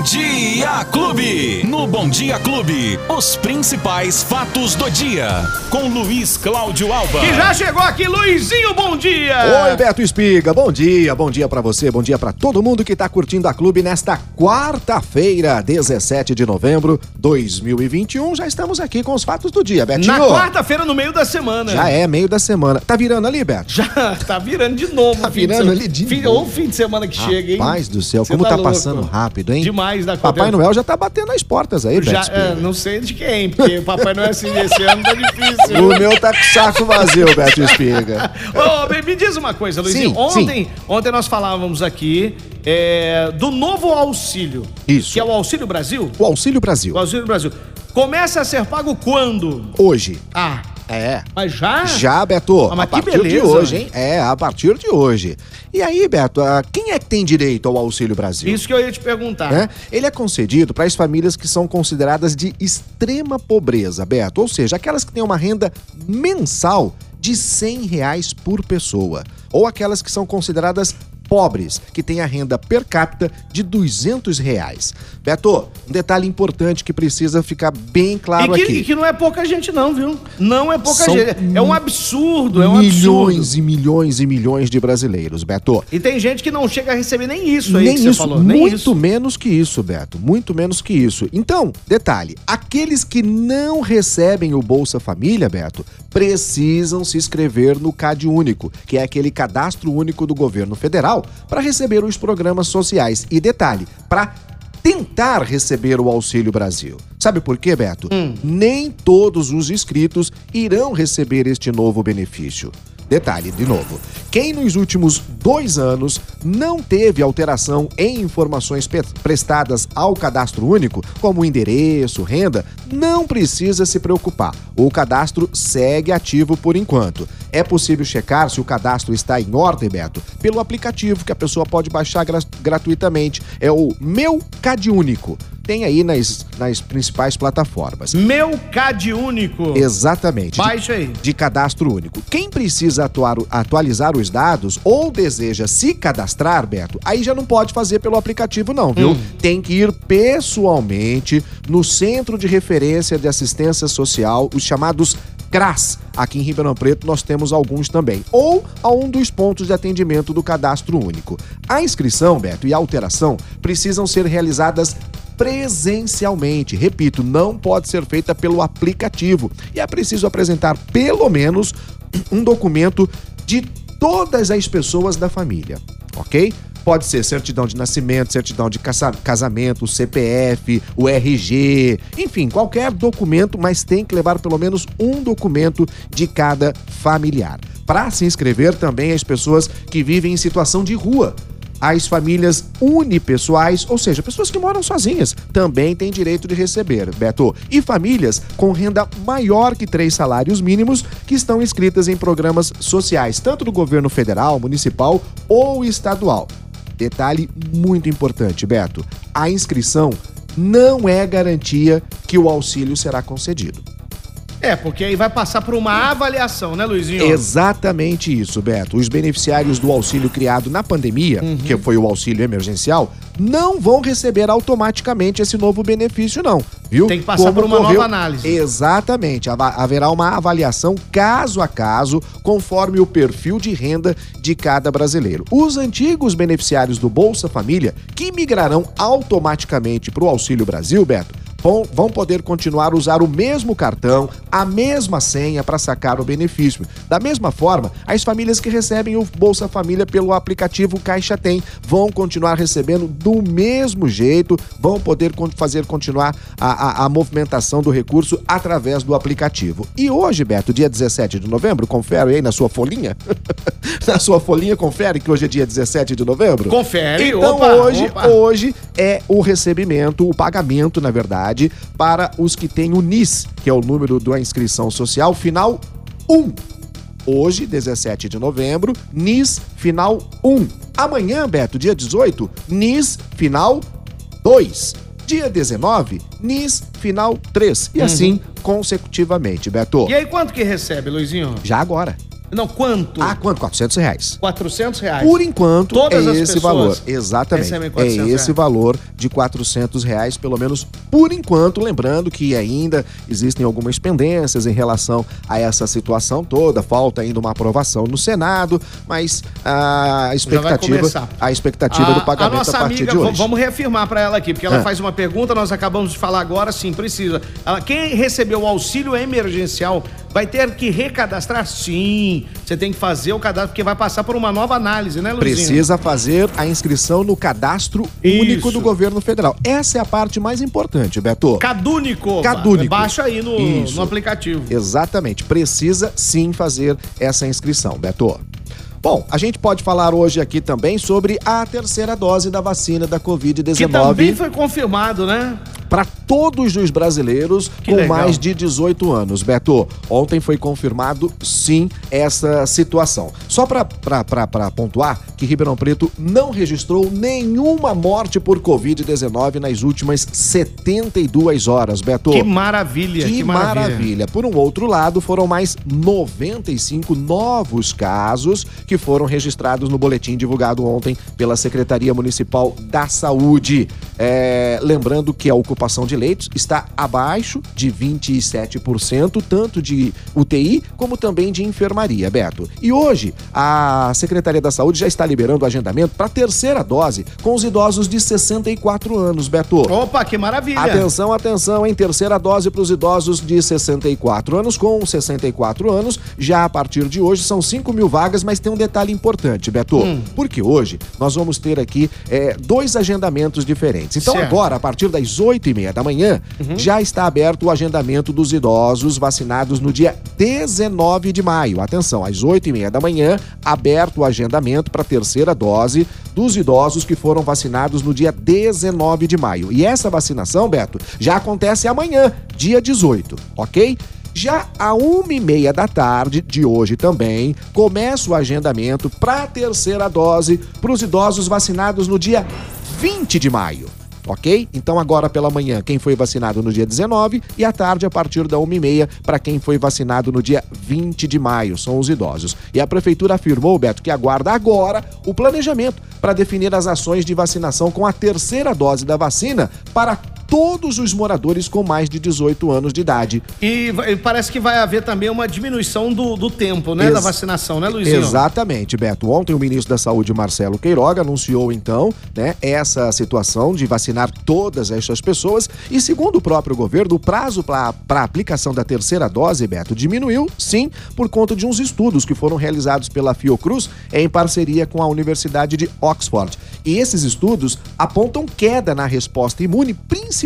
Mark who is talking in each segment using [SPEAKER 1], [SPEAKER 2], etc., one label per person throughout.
[SPEAKER 1] Bom Dia Clube. No Bom Dia Clube, os principais fatos do dia. Com Luiz Cláudio Alba.
[SPEAKER 2] Que já chegou aqui, Luizinho, bom dia!
[SPEAKER 3] Oi, Beto Espiga, bom dia, bom dia pra você, bom dia pra todo mundo que tá curtindo a Clube nesta quarta-feira, 17 de novembro de 2021. Já estamos aqui com os fatos do dia, Betinho.
[SPEAKER 2] Na quarta-feira, no meio da semana.
[SPEAKER 3] Já é meio da semana. Tá virando ali, Beto?
[SPEAKER 2] Já, tá virando de novo.
[SPEAKER 3] Tá
[SPEAKER 2] o fim de
[SPEAKER 3] virando
[SPEAKER 2] semana.
[SPEAKER 3] ali de
[SPEAKER 2] fim,
[SPEAKER 3] novo.
[SPEAKER 2] Ou fim de semana que chega, hein?
[SPEAKER 3] Paz do céu,
[SPEAKER 2] Cê
[SPEAKER 3] como tá,
[SPEAKER 2] louco.
[SPEAKER 3] passando rápido, hein?
[SPEAKER 2] Demais da
[SPEAKER 3] Papai
[SPEAKER 2] conta.
[SPEAKER 3] Noel já tá batendo as portas aí,
[SPEAKER 2] Já,
[SPEAKER 3] Beto
[SPEAKER 2] é, não sei de quem, porque o Papai Noel assim, esse ano tá difícil.
[SPEAKER 3] O meu tá com saco vazio, Beto Espiga.
[SPEAKER 2] Ô, bem, me diz uma coisa, Luizinho.
[SPEAKER 3] Sim,
[SPEAKER 2] ontem, ontem nós falávamos aqui é, do novo auxílio.
[SPEAKER 3] Isso.
[SPEAKER 2] Que é o Auxílio Brasil.
[SPEAKER 3] O Auxílio Brasil.
[SPEAKER 2] O Auxílio Brasil. Começa a ser pago quando?
[SPEAKER 3] Hoje.
[SPEAKER 2] Ah,
[SPEAKER 3] É.
[SPEAKER 2] mas já?
[SPEAKER 3] Já, Beto,
[SPEAKER 2] Ah, mas
[SPEAKER 3] a partir de
[SPEAKER 2] beleza.
[SPEAKER 3] hoje, hein? É, a partir de hoje. E aí, Beto, ah, quem é que tem direito ao Auxílio Brasil?
[SPEAKER 2] Isso que eu ia te perguntar.
[SPEAKER 3] né? Ele é concedido para as famílias que são consideradas de extrema pobreza, Beto, ou seja, aquelas que têm uma renda mensal de 100 reais por pessoa, ou aquelas que são consideradas pobres, que têm a renda per capita de 200 reais. Beto, um detalhe importante que precisa ficar bem claro
[SPEAKER 2] e, que,
[SPEAKER 3] aqui.
[SPEAKER 2] e que não é pouca gente, não, viu? Não é pouca
[SPEAKER 3] São
[SPEAKER 2] gente. É um absurdo, é um
[SPEAKER 3] milhões
[SPEAKER 2] absurdo.
[SPEAKER 3] e milhões e milhões de brasileiros, Beto.
[SPEAKER 2] E tem gente que não chega a receber nem isso aí
[SPEAKER 3] Nem
[SPEAKER 2] que
[SPEAKER 3] isso,
[SPEAKER 2] falou.
[SPEAKER 3] muito
[SPEAKER 2] Nem isso.
[SPEAKER 3] menos que isso, Beto. Muito menos que isso. Então, detalhe: aqueles que não recebem o Bolsa Família, Beto, precisam se inscrever no CAD Único, que é aquele cadastro único do governo federal, para receber os programas sociais. E detalhe, para tentar receber o Auxílio Brasil. Sabe por quê, Beto? Nem todos os inscritos irão receber este novo benefício. Detalhe, de novo, quem nos últimos dois anos não teve alteração em informações prestadas ao cadastro único, como endereço, renda, não precisa se preocupar. O cadastro segue ativo por enquanto. É possível checar se o cadastro está em ordem, Beto, pelo aplicativo que a pessoa pode baixar gra- gratuitamente. É o Meu Cade Único. Tem aí nas, nas principais plataformas.
[SPEAKER 2] Meu CAD único.
[SPEAKER 3] Exatamente. De-
[SPEAKER 2] Baixa aí.
[SPEAKER 3] de cadastro único. Quem precisa atuar- atualizar os dados ou deseja se cadastrar, Beto, aí já não pode fazer pelo aplicativo, não, viu? Tem que ir pessoalmente no Centro de Referência de Assistência Social, os chamados CRAS. Aqui em Ribeirão Preto nós temos alguns também. Ou a um dos pontos de atendimento do cadastro único. A inscrição, Beto, e a alteração precisam ser realizadas presencialmente. Repito, não pode ser feita pelo aplicativo. E é preciso apresentar pelo menos um documento de todas as pessoas da família, ok? Pode ser certidão de nascimento, certidão de casa- casamento, CPF, o RG, enfim, qualquer documento, mas tem que levar pelo menos um documento de cada familiar. Para se inscrever também as pessoas que vivem em situação de rua, as famílias unipessoais, ou seja, pessoas que moram sozinhas, também têm direito de receber, Beto. E famílias com renda maior que três salários mínimos que estão inscritas em programas sociais, tanto do governo federal, municipal ou estadual. Detalhe muito importante, Beto: a inscrição não é garantia que o auxílio será concedido.
[SPEAKER 2] É, porque aí vai passar por uma avaliação, né, Luizinho?
[SPEAKER 3] Exatamente isso, Beto. Os beneficiários do auxílio criado na pandemia,
[SPEAKER 2] Uhum.
[SPEAKER 3] que foi o auxílio emergencial, não vão receber automaticamente esse novo benefício, não. Viu?
[SPEAKER 2] Tem que passar por uma nova análise.
[SPEAKER 3] Exatamente. Haverá uma avaliação caso a caso, conforme o perfil de renda de cada brasileiro. Os antigos beneficiários do Bolsa Família, que migrarão automaticamente para o Auxílio Brasil, Beto, vão, poder continuar a usar o mesmo cartão, a mesma senha para sacar o benefício. Da mesma forma, as famílias que recebem o Bolsa Família pelo aplicativo Caixa Tem vão continuar recebendo do mesmo jeito, vão poder fazer continuar a, a- a movimentação do recurso através do aplicativo. E hoje, Beto, dia 17 de novembro, confere aí na sua folhinha. na sua folhinha, confere que hoje é dia 17 de novembro.
[SPEAKER 2] Confere,
[SPEAKER 3] Então
[SPEAKER 2] opa,
[SPEAKER 3] hoje,
[SPEAKER 2] opa.
[SPEAKER 3] hoje é o recebimento, o pagamento, na verdade, para os que têm o NIS, que é o número da inscrição social, final 1. Hoje, 17 de novembro, NIS final 1. Amanhã, Beto, dia 18, NIS final 2. Dia 19, NIS final 3. E assim consecutivamente, Beto.
[SPEAKER 2] Uhum. E aí, quanto que recebe, Luizinho?
[SPEAKER 3] Já agora.
[SPEAKER 2] Não, quanto?
[SPEAKER 3] Ah, quanto? 400 reais.
[SPEAKER 2] 400 reais.
[SPEAKER 3] Por enquanto,
[SPEAKER 2] Todas
[SPEAKER 3] é esse valor. Exatamente. É
[SPEAKER 2] 400
[SPEAKER 3] esse
[SPEAKER 2] reais.
[SPEAKER 3] valor de 400 reais, pelo menos por enquanto. Lembrando que ainda existem algumas pendências em relação a essa situação toda. Falta ainda uma aprovação no Senado, mas a expectativa, a expectativa do pagamento a,
[SPEAKER 2] nossa
[SPEAKER 3] partir
[SPEAKER 2] amiga,
[SPEAKER 3] de hoje.
[SPEAKER 2] vamos reafirmar para ela aqui, porque ela
[SPEAKER 3] Ah.
[SPEAKER 2] faz uma pergunta, nós acabamos de falar agora, sim, precisa. Ela- quem recebeu o auxílio emergencial vai ter que recadastrar? Sim. Você tem que fazer o cadastro, porque vai passar por uma nova análise, né, Luizinho?
[SPEAKER 3] Precisa fazer a inscrição no cadastro
[SPEAKER 2] Isso.
[SPEAKER 3] único do governo federal. Essa é a parte mais importante, Beto.
[SPEAKER 2] Cadúnico.
[SPEAKER 3] Cadúnico.
[SPEAKER 2] Baixa aí no,
[SPEAKER 3] Isso.
[SPEAKER 2] no aplicativo.
[SPEAKER 3] Exatamente. Precisa sim fazer essa inscrição, Beto. Bom, a gente pode falar hoje aqui também sobre a terceira dose da vacina da
[SPEAKER 2] Que também
[SPEAKER 3] Covid-19
[SPEAKER 2] foi confirmado, né?
[SPEAKER 3] Para todos os brasileiros
[SPEAKER 2] Que
[SPEAKER 3] com
[SPEAKER 2] legal.
[SPEAKER 3] mais de 18 anos. Beto, ontem foi confirmado sim essa situação. Só para pontuar que Ribeirão Preto não registrou nenhuma morte por Covid-19 nas últimas 72 horas, Beto.
[SPEAKER 2] Que maravilha,
[SPEAKER 3] Que,
[SPEAKER 2] que,
[SPEAKER 3] maravilha. Por um outro lado, foram mais 95 novos casos que foram registrados no boletim divulgado ontem pela Secretaria Municipal da Saúde. É, lembrando que a ocupação de leitos está abaixo de 27%, tanto de UTI como também de enfermaria, Beto. E hoje, a Secretaria da Saúde já está liberando o agendamento para a terceira dose com os idosos de 64 anos, Beto.
[SPEAKER 2] Opa, que maravilha.
[SPEAKER 3] Atenção, atenção, em terceira dose para os idosos de 64 anos. Com 64 anos, já a partir de hoje são 5 mil vagas, mas tem um detalhe importante, Beto.
[SPEAKER 2] Hum.
[SPEAKER 3] Porque hoje nós vamos ter aqui é, dois agendamentos diferentes. Então,
[SPEAKER 2] Certo.
[SPEAKER 3] agora, a partir das 8 e meia da manhã,
[SPEAKER 2] Uhum.
[SPEAKER 3] já está aberto o agendamento dos idosos vacinados no dia 19 de maio. Atenção, às 8 e meia da manhã, aberto o agendamento para a terceira dose dos idosos que foram vacinados no dia 19 de maio. E essa vacinação, Beto, já acontece amanhã, dia 18, ok? Já a uma e meia da tarde de hoje também começa o agendamento para a terceira dose para os idosos vacinados no dia 20 de maio. Ok? Então agora pela manhã quem foi vacinado no dia 19 e à tarde a partir da 1h30 para quem foi vacinado no dia 20 de maio, são os idosos. E a prefeitura afirmou, Beto, que aguarda agora o planejamento para definir as ações de vacinação com a terceira dose da vacina para todos os moradores com mais de 18 anos de idade.
[SPEAKER 2] E parece que vai haver também uma diminuição do, do tempo, né?
[SPEAKER 3] Ex-
[SPEAKER 2] Da vacinação, né, Luizinho?
[SPEAKER 3] Exatamente, Beto. Ontem o ministro da Saúde, Marcelo Queiroga, anunciou então, né, essa situação de vacinar todas estas pessoas e segundo o próprio governo, o prazo para a aplicação da terceira dose, Beto, diminuiu, sim, por conta de uns estudos que foram realizados pela Fiocruz em parceria com a Universidade de Oxford. E esses estudos apontam queda na resposta imune, principalmente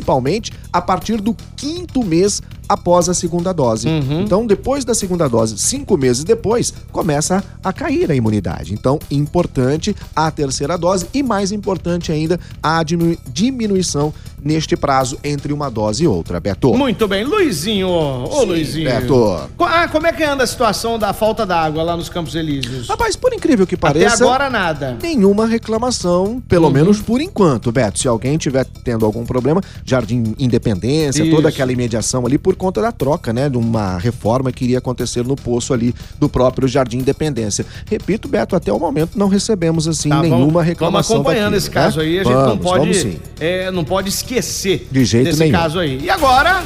[SPEAKER 3] a partir do quinto mês após a segunda dose. Então, depois da segunda dose, cinco meses depois, começa a cair a imunidade. Então, importante a terceira dose e, mais importante ainda, a diminu- diminuição neste prazo entre uma dose e outra. Beto.
[SPEAKER 2] Muito bem. Luizinho, ô
[SPEAKER 3] Sim,
[SPEAKER 2] Luizinho.
[SPEAKER 3] Beto.
[SPEAKER 2] Ah, como é que anda a situação da falta d'água lá nos Campos Elíseos?
[SPEAKER 3] Rapaz, por incrível que
[SPEAKER 2] Até
[SPEAKER 3] pareça.
[SPEAKER 2] agora nada.
[SPEAKER 3] Nenhuma reclamação, pelo menos por enquanto, Beto. Se alguém tiver tendo algum problema, Jardim Independência,
[SPEAKER 2] Isso.
[SPEAKER 3] toda aquela imediação ali por conta da troca, né? De uma reforma que iria acontecer no poço ali do próprio Jardim Independência. Repito, Beto, até o momento não recebemos assim
[SPEAKER 2] Tá,
[SPEAKER 3] nenhuma
[SPEAKER 2] vamos,
[SPEAKER 3] reclamação.
[SPEAKER 2] Vamos acompanhando
[SPEAKER 3] daquilo,
[SPEAKER 2] esse caso
[SPEAKER 3] né?
[SPEAKER 2] aí. A gente
[SPEAKER 3] vamos,
[SPEAKER 2] não pode, é, não pode esquecer
[SPEAKER 3] De jeito
[SPEAKER 2] desse
[SPEAKER 3] nenhum.
[SPEAKER 2] caso aí. E agora,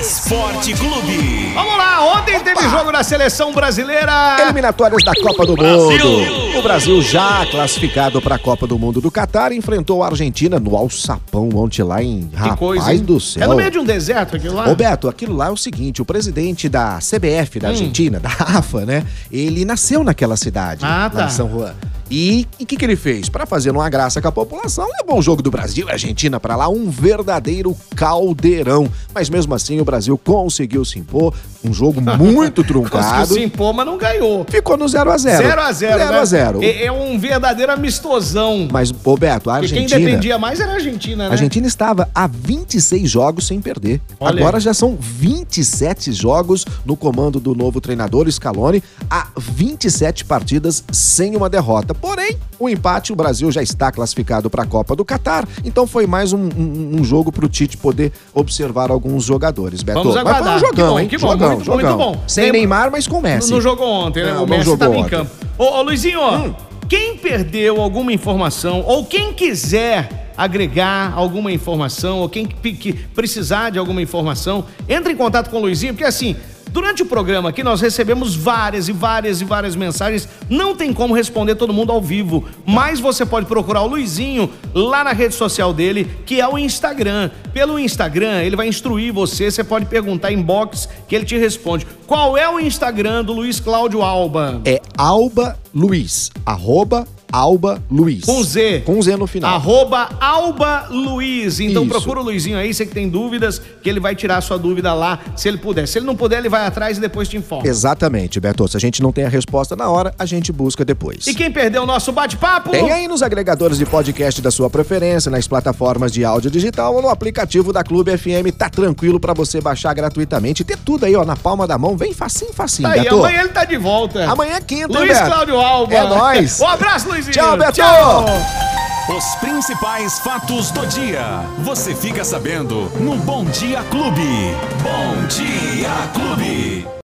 [SPEAKER 1] Esporte Clube.
[SPEAKER 2] vamos lá. Ontem teve jogo da seleção brasileira.
[SPEAKER 3] Eliminatórias da Copa do Mundo. O Brasil já classificado para a Copa do Mundo do Catar enfrentou a Argentina no alçapão ontem lá em
[SPEAKER 2] Que
[SPEAKER 3] Rapaz
[SPEAKER 2] coisa. hein?
[SPEAKER 3] do céu.
[SPEAKER 2] É no meio de um deserto aquilo lá?
[SPEAKER 3] Roberto, aquilo lá é o seguinte: o presidente da CBF
[SPEAKER 2] Hum.
[SPEAKER 3] da Argentina, da AFA, né? Ele nasceu naquela cidade,
[SPEAKER 2] Ah,
[SPEAKER 3] lá
[SPEAKER 2] tá.
[SPEAKER 3] em São Juan. E o que, que ele fez? Para fazer uma graça com a população, levou o jogo do Brasil e Argentina para lá, um verdadeiro caldeirão. Mas mesmo assim, o Brasil conseguiu se impor, um jogo muito truncado.
[SPEAKER 2] se impor, mas não ganhou.
[SPEAKER 3] Ficou no 0 a 0
[SPEAKER 2] 0 a 0
[SPEAKER 3] 0
[SPEAKER 2] né?
[SPEAKER 3] a 0
[SPEAKER 2] É, é um verdadeiro amistosão.
[SPEAKER 3] Mas, Roberto, a
[SPEAKER 2] Porque quem
[SPEAKER 3] Argentina.
[SPEAKER 2] dependia mais era a Argentina, né?
[SPEAKER 3] A Argentina estava a 26 jogos sem perder.
[SPEAKER 2] Olha
[SPEAKER 3] Agora já são 27 jogos no comando do novo treinador Scaloni, a 27 partidas sem uma derrota. Porém, O empate, o Brasil já está classificado para a Copa do Catar, então foi mais um, um, um jogo para o Tite poder observar alguns jogadores. Beto.
[SPEAKER 2] Vamos aguardar.
[SPEAKER 3] Mas foi um jogão,
[SPEAKER 2] que bom,
[SPEAKER 3] hein?
[SPEAKER 2] que bom,
[SPEAKER 3] jogão,
[SPEAKER 2] muito,
[SPEAKER 3] jogão.
[SPEAKER 2] muito bom.
[SPEAKER 3] Sem
[SPEAKER 2] Tem-
[SPEAKER 3] Neymar, mas com Messi.
[SPEAKER 2] Não jogou ontem, né?
[SPEAKER 3] Não,
[SPEAKER 2] o Messi estava em campo. Ô, ô Luizinho,
[SPEAKER 3] Hum.
[SPEAKER 2] quem perdeu alguma informação, ou quem quiser agregar alguma informação, ou quem que, que precisar de alguma informação, entre em contato com o Luizinho, porque assim. Durante o programa aqui nós recebemos várias e várias e várias mensagens. Não tem como responder todo mundo ao vivo, mas você pode procurar o Luizinho lá na rede social dele, que é o Instagram. Pelo Instagram, ele vai instruir você, você pode perguntar em box que ele te responde. Qual é o Instagram do Luiz Cláudio Alba?
[SPEAKER 3] É Alba Luiz. Arroba Alba Luiz.
[SPEAKER 2] Com Z.
[SPEAKER 3] Com Z no final.
[SPEAKER 2] Arroba Alba Luiz. Então
[SPEAKER 3] Isso.
[SPEAKER 2] procura o Luizinho aí, você que tem dúvidas, que ele vai tirar a sua dúvida lá, se ele puder. Se ele não puder, ele vai atrás e depois te informa.
[SPEAKER 3] Exatamente, Beto. Se a gente não tem a resposta na hora, a gente busca depois.
[SPEAKER 2] E quem perdeu o nosso bate-papo?
[SPEAKER 3] Tem aí nos agregadores de podcast da sua preferência, nas plataformas de áudio digital ou no aplicativo da Clube FM. Tá tranquilo pra você baixar gratuitamente e ter tudo aí, ó, na palma da mão. Vem facinho, facinho,
[SPEAKER 2] Tá aí,
[SPEAKER 3] Beto.
[SPEAKER 2] amanhã ele tá de volta.
[SPEAKER 3] Amanhã é quinta,
[SPEAKER 2] Luiz
[SPEAKER 3] Beto?
[SPEAKER 2] Cláudio Alba.
[SPEAKER 3] É nóis.
[SPEAKER 2] Um abraço,
[SPEAKER 3] Tchau, Beto.
[SPEAKER 2] Tchau.
[SPEAKER 1] Os principais fatos do dia. Você fica sabendo no Bom Dia Clube. Bom Dia Clube.